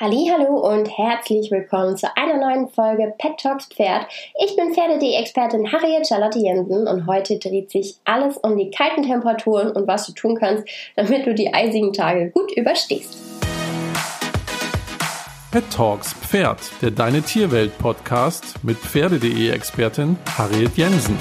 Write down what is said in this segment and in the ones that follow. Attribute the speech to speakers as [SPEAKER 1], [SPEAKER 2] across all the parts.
[SPEAKER 1] Hallo und herzlich willkommen zu einer neuen Folge Pet Talks Pferd. Ich bin Pferde.de-Expertin Harriet Charlotte Jensen und heute dreht sich alles um die kalten Temperaturen und was du tun kannst, damit du die eisigen Tage gut überstehst.
[SPEAKER 2] Pet Talks Pferd, der Deine Tierwelt Podcast mit Pferde.de-Expertin Harriet Jensen.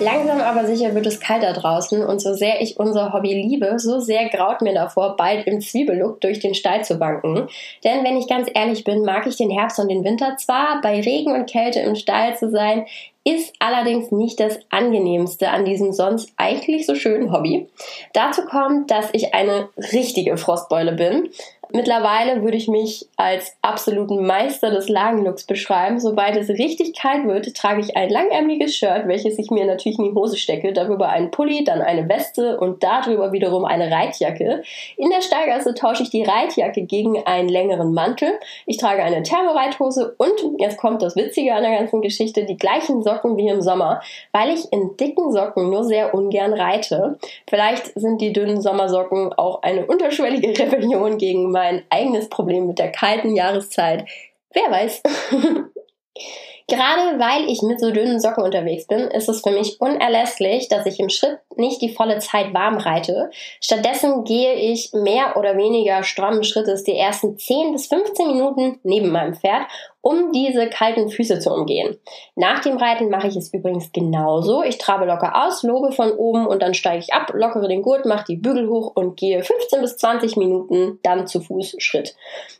[SPEAKER 1] Langsam aber sicher wird es kalter draußen und so sehr ich unser Hobby liebe, so sehr graut mir davor, bald im Zwiebellook durch den Stall zu wanken. Denn wenn ich ganz ehrlich bin, mag ich den Herbst und den Winter zwar, bei Regen und Kälte im Stall zu sein, ist allerdings nicht das angenehmste an diesem sonst eigentlich so schönen Hobby. Dazu kommt, dass ich eine richtige Frostbeule bin. Mittlerweile würde ich mich als absoluten Meister des Lagenlooks beschreiben. Sobald es richtig kalt wird, trage ich ein langärmliches Shirt, welches ich mir natürlich in die Hose stecke, darüber einen Pulli, dann eine Weste und darüber wiederum eine Reitjacke. In der Steigasse tausche ich die Reitjacke gegen einen längeren Mantel. Ich trage eine Thermoreithose und, jetzt kommt das Witzige an der ganzen Geschichte, die gleichen Socken wie im Sommer, weil ich in dicken Socken nur sehr ungern reite. Vielleicht sind die dünnen Sommersocken auch eine unterschwellige Rebellion gegen mein eigenes Problem mit der kalten Jahreszeit. Wer weiß. Gerade weil ich mit so dünnen Socken unterwegs bin, ist es für mich unerlässlich, dass ich im Schritt nicht die volle Zeit warm reite. Stattdessen gehe ich mehr oder weniger strammen Schrittes die ersten 10 bis 15 Minuten neben meinem Pferd um diese kalten Füße zu umgehen. Nach dem Reiten mache ich es übrigens genauso. Ich trabe locker aus, lobe von oben und dann steige ich ab, lockere den Gurt, mache die Bügel hoch und gehe 15 bis 20 Minuten dann zu Fuß Schritt.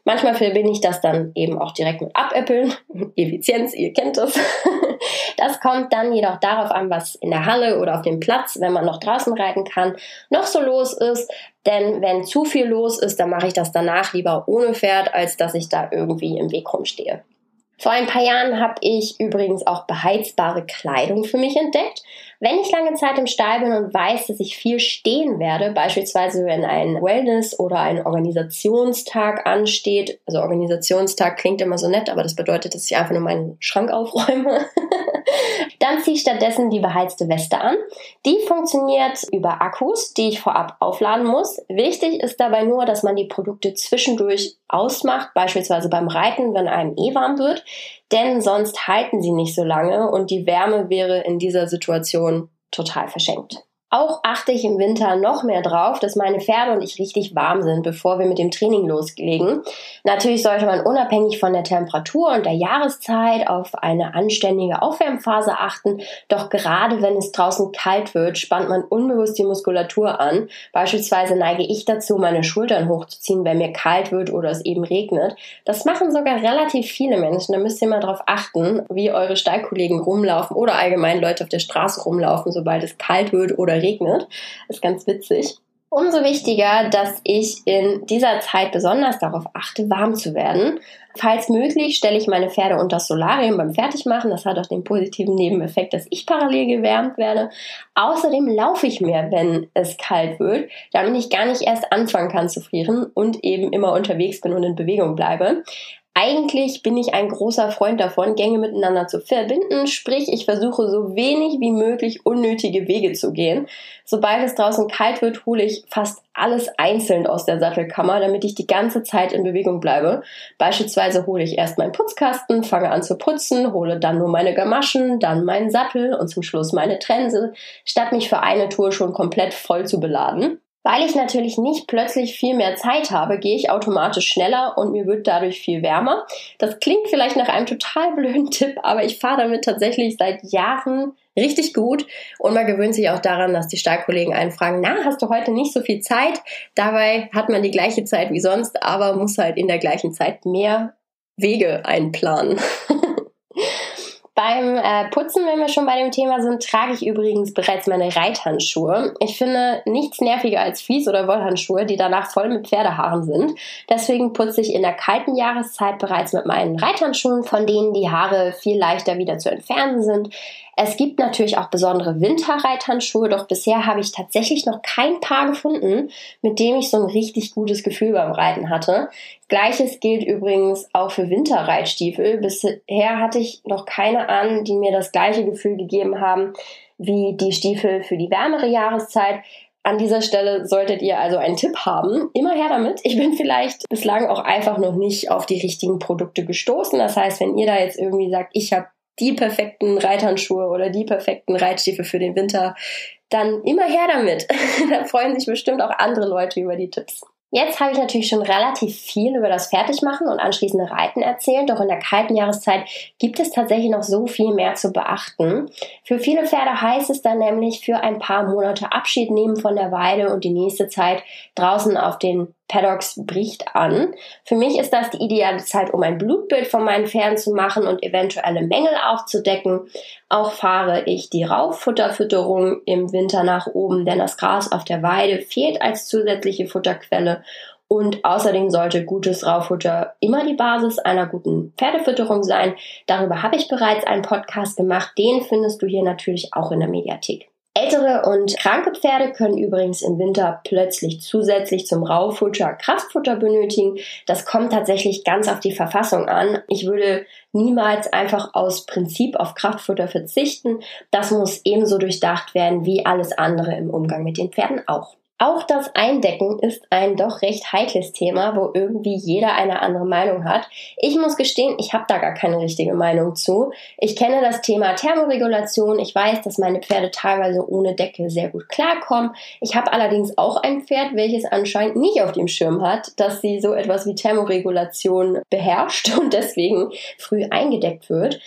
[SPEAKER 1] Manchmal verbinde ich das dann eben auch direkt mit Abäppeln. Effizienz, ihr kennt es. Das kommt dann jedoch darauf an, was in der Halle oder auf dem Platz, wenn man noch draußen reiten kann, noch so los ist. Denn wenn zu viel los ist, dann mache ich das danach lieber ohne Pferd, als dass ich da irgendwie im Weg rumstehe. Vor ein paar Jahren habe ich übrigens auch beheizbare Kleidung für mich entdeckt. Wenn ich lange Zeit im Stall bin und weiß, dass ich viel stehen werde, beispielsweise wenn ein Wellness- oder ein Organisationstag ansteht, also Organisationstag klingt immer so nett, aber das bedeutet, dass ich einfach nur meinen Schrank aufräume. Dann ziehe ich stattdessen die beheizte Weste an. Die funktioniert über Akkus, die ich vorab aufladen muss. Wichtig ist dabei nur, dass man die Produkte zwischendurch ausmacht, beispielsweise beim Reiten, wenn einem eh warm wird, denn sonst halten sie nicht so lange und die Wärme wäre in dieser Situation total verschenkt. Auch achte ich im Winter noch mehr drauf, dass meine Pferde und ich richtig warm sind, bevor wir mit dem Training loslegen. Natürlich sollte man unabhängig von der Temperatur und der Jahreszeit auf eine anständige Aufwärmphase achten. Doch gerade wenn es draußen kalt wird, spannt man unbewusst die Muskulatur an. Beispielsweise neige ich dazu, meine Schultern hochzuziehen, wenn mir kalt wird oder es eben regnet. Das machen sogar relativ viele Menschen. Da müsst ihr mal drauf achten, wie eure Stallkollegen rumlaufen oder allgemein Leute auf der Straße rumlaufen, sobald es kalt wird oder regnet. Das ist ganz witzig. Umso wichtiger, dass ich in dieser Zeit besonders darauf achte, warm zu werden. Falls möglich, stelle ich meine Pferde unter Solarium beim Fertigmachen. Das hat auch den positiven Nebeneffekt, dass ich parallel gewärmt werde. Außerdem laufe ich mehr, wenn es kalt wird, damit ich gar nicht erst anfangen kann zu frieren und eben immer unterwegs bin und in Bewegung bleibe. Eigentlich bin ich ein großer Freund davon, Gänge miteinander zu verbinden, sprich ich versuche so wenig wie möglich unnötige Wege zu gehen. Sobald es draußen kalt wird, hole ich fast alles einzeln aus der Sattelkammer, damit ich die ganze Zeit in Bewegung bleibe. Beispielsweise hole ich erst meinen Putzkasten, fange an zu putzen, hole dann nur meine Gamaschen, dann meinen Sattel und zum Schluss meine Trense, statt mich für eine Tour schon komplett voll zu beladen. Weil ich natürlich nicht plötzlich viel mehr Zeit habe, gehe ich automatisch schneller und mir wird dadurch viel wärmer. Das klingt vielleicht nach einem total blöden Tipp, aber ich fahre damit tatsächlich seit Jahren richtig gut und man gewöhnt sich auch daran, dass die Stallkollegen einen fragen, na, hast du heute nicht so viel Zeit? Dabei hat man die gleiche Zeit wie sonst, aber muss halt in der gleichen Zeit mehr Wege einplanen. Beim äh, Putzen, wenn wir schon bei dem Thema sind, trage ich übrigens bereits meine Reithandschuhe. Ich finde nichts nerviger als Vlies- oder Wollhandschuhe, die danach voll mit Pferdehaaren sind. Deswegen putze ich in der kalten Jahreszeit bereits mit meinen Reithandschuhen, von denen die Haare viel leichter wieder zu entfernen sind. Es gibt natürlich auch besondere Winterreithandschuhe, doch bisher habe ich tatsächlich noch kein Paar gefunden, mit dem ich so ein richtig gutes Gefühl beim Reiten hatte. Gleiches gilt übrigens auch für Winterreitstiefel. Bisher hatte ich noch keine an, die mir das gleiche Gefühl gegeben haben wie die Stiefel für die wärmere Jahreszeit. An dieser Stelle solltet ihr also einen Tipp haben. Immer her damit. Ich bin vielleicht bislang auch einfach noch nicht auf die richtigen Produkte gestoßen. Das heißt, wenn ihr da jetzt irgendwie sagt, ich habe die perfekten Reithandschuhe oder die perfekten Reitstiefel für den Winter, dann immer her damit. da freuen sich bestimmt auch andere Leute über die Tipps. Jetzt habe ich natürlich schon relativ viel über das Fertigmachen und anschließende Reiten erzählt, doch in der kalten Jahreszeit gibt es tatsächlich noch so viel mehr zu beachten. Für viele Pferde heißt es dann nämlich für ein paar Monate Abschied nehmen von der Weide und die nächste Zeit draußen auf den Paddocks bricht an. Für mich ist das die ideale Zeit, um ein Blutbild von meinen Pferden zu machen und eventuelle Mängel aufzudecken. Auch fahre ich die Rauffutterfütterung im Winter nach oben, denn das Gras auf der Weide fehlt als zusätzliche Futterquelle. Und außerdem sollte gutes Raufutter immer die Basis einer guten Pferdefütterung sein. Darüber habe ich bereits einen Podcast gemacht. Den findest du hier natürlich auch in der Mediathek. Ältere und kranke Pferde können übrigens im Winter plötzlich zusätzlich zum Raufutter Kraftfutter benötigen. Das kommt tatsächlich ganz auf die Verfassung an. Ich würde niemals einfach aus Prinzip auf Kraftfutter verzichten. Das muss ebenso durchdacht werden wie alles andere im Umgang mit den Pferden auch. Auch das Eindecken ist ein doch recht heikles Thema, wo irgendwie jeder eine andere Meinung hat. Ich muss gestehen, ich habe da gar keine richtige Meinung zu. Ich kenne das Thema Thermoregulation. Ich weiß, dass meine Pferde teilweise ohne Decke sehr gut klarkommen. Ich habe allerdings auch ein Pferd, welches anscheinend nicht auf dem Schirm hat, dass sie so etwas wie Thermoregulation beherrscht und deswegen früh eingedeckt wird.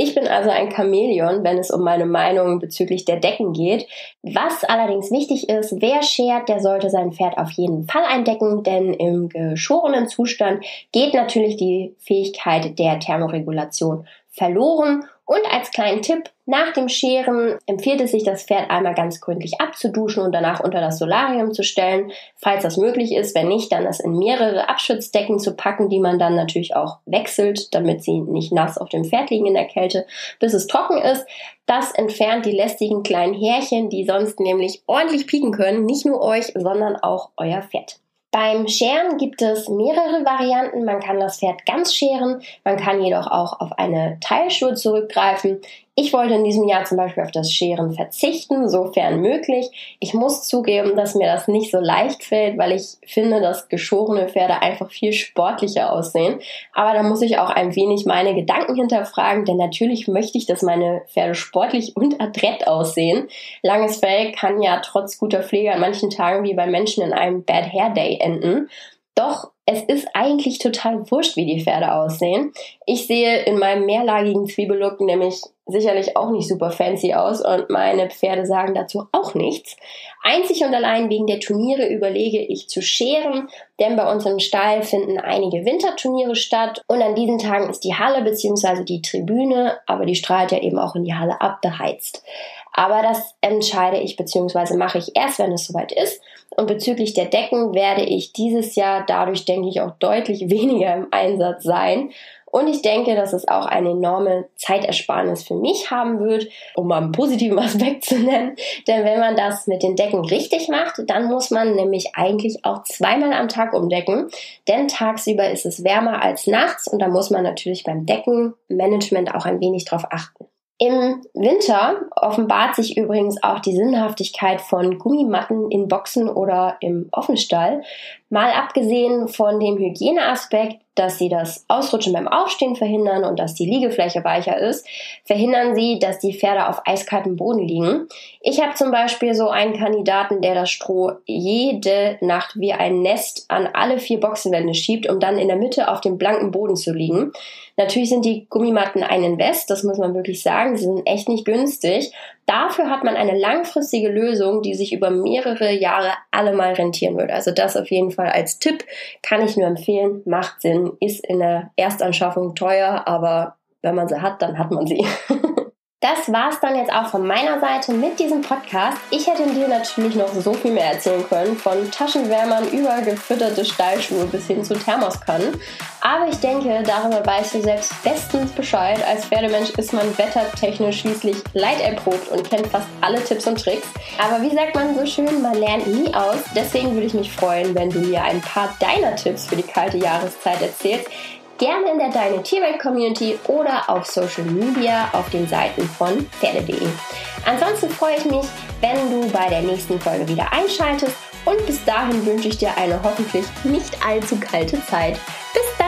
[SPEAKER 1] Ich bin also ein Chamäleon, wenn es um meine Meinung bezüglich der Decken geht. Was allerdings wichtig ist, wer schert, der sollte sein Pferd auf jeden Fall eindecken, denn im geschorenen Zustand geht natürlich die Fähigkeit der Thermoregulation verloren und als kleinen Tipp, nach dem Scheren empfiehlt es sich, das Pferd einmal ganz gründlich abzuduschen und danach unter das Solarium zu stellen, falls das möglich ist. Wenn nicht, dann das in mehrere Abschützdecken zu packen, die man dann natürlich auch wechselt, damit sie nicht nass auf dem Pferd liegen in der Kälte, bis es trocken ist. Das entfernt die lästigen kleinen Härchen, die sonst nämlich ordentlich pieken können, nicht nur euch, sondern auch euer Pferd. Beim Scheren gibt es mehrere Varianten. Man kann das Pferd ganz scheren, man kann jedoch auch auf eine Teilschur zurückgreifen. Ich wollte in diesem Jahr zum Beispiel auf das Scheren verzichten, sofern möglich. Ich muss zugeben, dass mir das nicht so leicht fällt, weil ich finde, dass geschorene Pferde einfach viel sportlicher aussehen. Aber da muss ich auch ein wenig meine Gedanken hinterfragen, denn natürlich möchte ich, dass meine Pferde sportlich und adrett aussehen. Langes Fell kann ja trotz guter Pflege an manchen Tagen wie bei Menschen in einem Bad Hair Day enden. Doch es ist eigentlich total wurscht, wie die Pferde aussehen. Ich sehe in meinem mehrlagigen Zwiebellook nämlich sicherlich auch nicht super fancy aus und meine Pferde sagen dazu auch nichts. Einzig und allein wegen der Turniere überlege ich zu scheren, denn bei uns im Stall finden einige Winterturniere statt und an diesen Tagen ist die Halle bzw. die Tribüne, aber die strahlt ja eben auch in die Halle abbeheizt. Aber das entscheide ich bzw. mache ich erst, wenn es soweit ist. Und bezüglich der Decken werde ich dieses Jahr dadurch, denke ich, auch deutlich weniger im Einsatz sein. Und ich denke, dass es auch eine enorme Zeitersparnis für mich haben wird, um mal einen positiven Aspekt zu nennen. Denn wenn man das mit den Decken richtig macht, dann muss man nämlich eigentlich auch zweimal am Tag umdecken. Denn tagsüber ist es wärmer als nachts und da muss man natürlich beim Deckenmanagement auch ein wenig drauf achten. Im Winter offenbart sich übrigens auch die Sinnhaftigkeit von Gummimatten in Boxen oder im Offenstall. Mal abgesehen von dem Hygieneaspekt dass sie das Ausrutschen beim Aufstehen verhindern und dass die Liegefläche weicher ist, verhindern sie, dass die Pferde auf eiskaltem Boden liegen. Ich habe zum Beispiel so einen Kandidaten, der das Stroh jede Nacht wie ein Nest an alle vier Boxenwände schiebt, um dann in der Mitte auf dem blanken Boden zu liegen. Natürlich sind die Gummimatten ein Invest, das muss man wirklich sagen. Sie sind echt nicht günstig. Dafür hat man eine langfristige Lösung, die sich über mehrere Jahre allemal rentieren würde. Also das auf jeden Fall als Tipp kann ich nur empfehlen. Macht Sinn, ist in der Erstanschaffung teuer, aber wenn man sie hat, dann hat man sie. Das war's dann jetzt auch von meiner Seite mit diesem Podcast. Ich hätte dir natürlich noch so viel mehr erzählen können, von Taschenwärmern über gefütterte Stallschuhe bis hin zu Thermoskannen. Aber ich denke, darüber weißt du selbst bestens Bescheid. Als Pferdemensch ist man wettertechnisch schließlich leiderprobt und kennt fast alle Tipps und Tricks. Aber wie sagt man so schön, man lernt nie aus. Deswegen würde ich mich freuen, wenn du mir ein paar deiner Tipps für die kalte Jahreszeit erzählst gerne in der Deine Tierwelt Community oder auf Social Media auf den Seiten von Pferde.de. Ansonsten freue ich mich, wenn du bei der nächsten Folge wieder einschaltest und bis dahin wünsche ich dir eine hoffentlich nicht allzu kalte Zeit. Bis